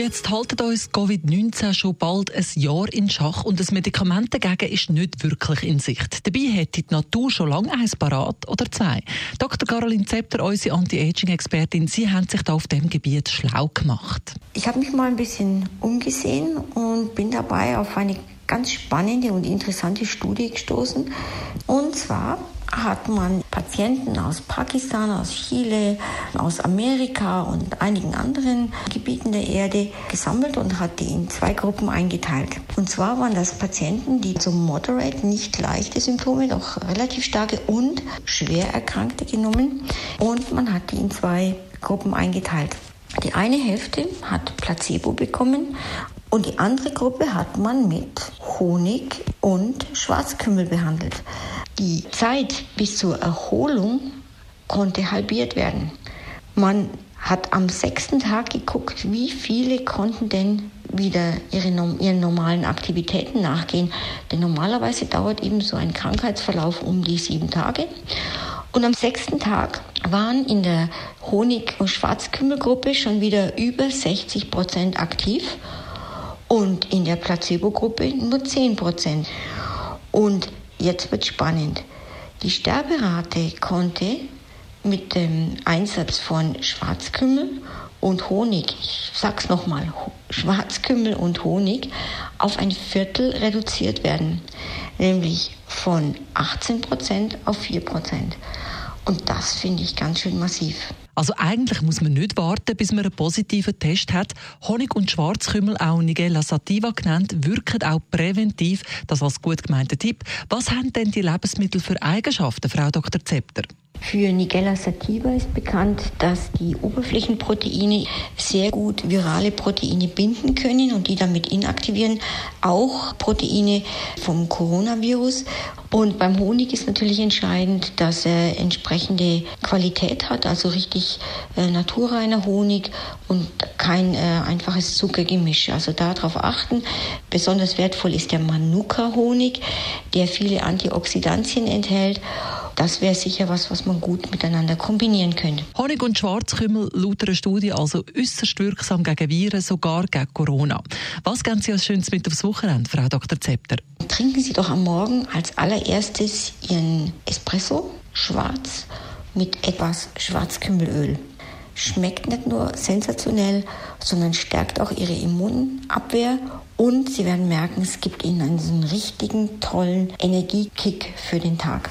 Jetzt haltet uns Covid-19 schon bald ein Jahr in Schach und das Medikament dagegen ist nicht wirklich in Sicht. Dabei hätte die Natur schon lange eins parat oder zwei. Dr. Caroline Zepter, unsere Anti-Aging-Expertin, Sie haben sich da auf dem Gebiet schlau gemacht. Ich habe mich mal ein bisschen umgesehen und bin dabei auf eine ganz spannende und interessante Studie gestoßen. Und zwar hat man Patienten aus Pakistan, aus Chile, aus Amerika und einigen anderen Gebieten der Erde gesammelt und hat die in zwei Gruppen eingeteilt. Und zwar waren das Patienten, die so moderate, nicht leichte Symptome, doch relativ starke und schwer Erkrankte genommen. Und man hat die in zwei Gruppen eingeteilt. Die eine Hälfte hat Placebo bekommen und die andere Gruppe hat man mit Honig und Schwarzkümmel behandelt. Die Zeit bis zur Erholung konnte halbiert werden. Man hat am sechsten Tag geguckt, wie viele konnten denn wieder ihre, ihren normalen Aktivitäten nachgehen. Denn normalerweise dauert eben so ein Krankheitsverlauf um die sieben Tage. Und am sechsten Tag waren in der Honig- und Schwarzkümmelgruppe schon wieder über 60 Prozent aktiv und in der Placebo-Gruppe nur 10 Prozent. Und Jetzt wird spannend. Die Sterberate konnte mit dem Einsatz von Schwarzkümmel und Honig, ich sag's nochmal, Schwarzkümmel und Honig auf ein Viertel reduziert werden, nämlich von 18% auf 4%. Und das finde ich ganz schön massiv. Also eigentlich muss man nicht warten, bis man einen positiven Test hat. Honig und Schwarzkümmel, auch Nigella sativa genannt, wirken auch präventiv. Das als gut gemeinter Tipp. Was haben denn die Lebensmittel für Eigenschaften, Frau Dr. Zepter? Für Nigella sativa ist bekannt, dass die Oberflächenproteine sehr gut virale Proteine binden können und die damit inaktivieren, auch Proteine vom Coronavirus. Und beim Honig ist natürlich entscheidend, dass er entsprechende Qualität hat, also richtig äh, naturreiner Honig und kein äh, einfaches Zuckergemisch. Also darauf achten. Besonders wertvoll ist der Manuka-Honig, der viele Antioxidantien enthält das wäre sicher was, was man gut miteinander kombinieren könnte. Honig und Schwarzkümmel laut einer Studie also äußerst wirksam gegen Viren, sogar gegen Corona. Was geben Sie als Schönes mit aufs Wochenende, Frau Dr. Zepter? Trinken Sie doch am Morgen als allererstes Ihren Espresso schwarz mit etwas Schwarzkümmelöl. Schmeckt nicht nur sensationell, sondern stärkt auch Ihre Immunabwehr und Sie werden merken, es gibt Ihnen einen richtigen, tollen Energiekick für den Tag.